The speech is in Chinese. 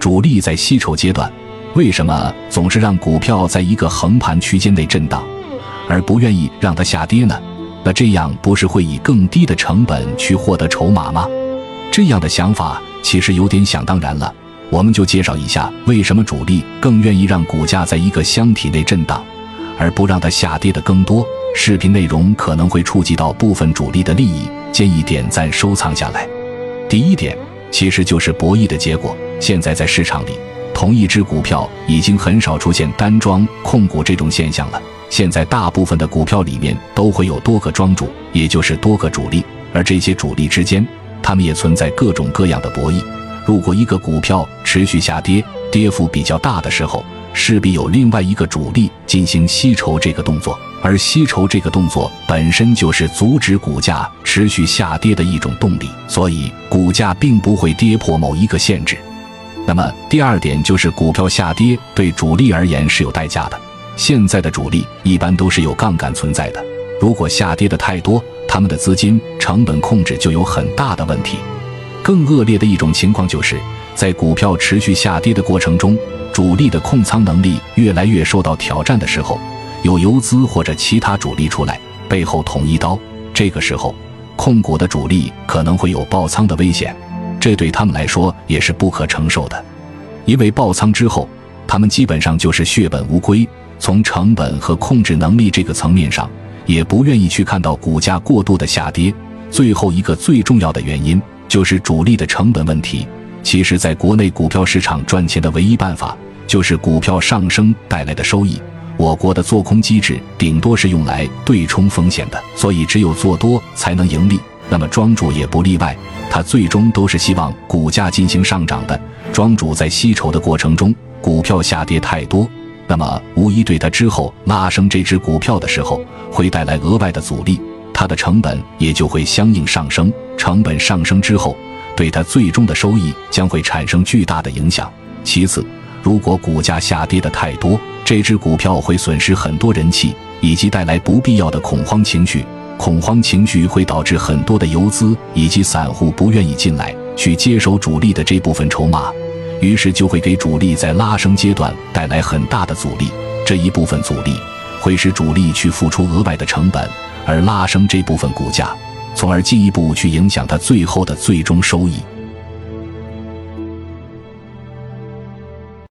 主力在吸筹阶段，为什么总是让股票在一个横盘区间内震荡，而不愿意让它下跌呢？那这样不是会以更低的成本去获得筹码吗？这样的想法其实有点想当然了。我们就介绍一下为什么主力更愿意让股价在一个箱体内震荡，而不让它下跌的更多。视频内容可能会触及到部分主力的利益，建议点赞收藏下来。第一点，其实就是博弈的结果。现在在市场里，同一只股票已经很少出现单庄控股这种现象了。现在大部分的股票里面都会有多个庄主，也就是多个主力，而这些主力之间，他们也存在各种各样的博弈。如果一个股票持续下跌，跌幅比较大的时候，势必有另外一个主力进行吸筹这个动作，而吸筹这个动作本身就是阻止股价持续下跌的一种动力，所以股价并不会跌破某一个限制。那么第二点就是股票下跌对主力而言是有代价的。现在的主力一般都是有杠杆存在的，如果下跌的太多，他们的资金成本控制就有很大的问题。更恶劣的一种情况，就是在股票持续下跌的过程中，主力的控仓能力越来越受到挑战的时候，有游资或者其他主力出来背后捅一刀，这个时候控股的主力可能会有爆仓的危险，这对他们来说也是不可承受的，因为爆仓之后，他们基本上就是血本无归，从成本和控制能力这个层面上，也不愿意去看到股价过度的下跌。最后一个最重要的原因。就是主力的成本问题。其实，在国内股票市场赚钱的唯一办法，就是股票上升带来的收益。我国的做空机制顶多是用来对冲风险的，所以只有做多才能盈利。那么庄主也不例外，他最终都是希望股价进行上涨的。庄主在吸筹的过程中，股票下跌太多，那么无疑对他之后拉升这只股票的时候，会带来额外的阻力。它的成本也就会相应上升，成本上升之后，对它最终的收益将会产生巨大的影响。其次，如果股价下跌的太多，这只股票会损失很多人气，以及带来不必要的恐慌情绪。恐慌情绪会导致很多的游资以及散户不愿意进来去接手主力的这部分筹码，于是就会给主力在拉升阶段带来很大的阻力。这一部分阻力会使主力去付出额外的成本。而拉升这部分股价，从而进一步去影响它最后的最终收益。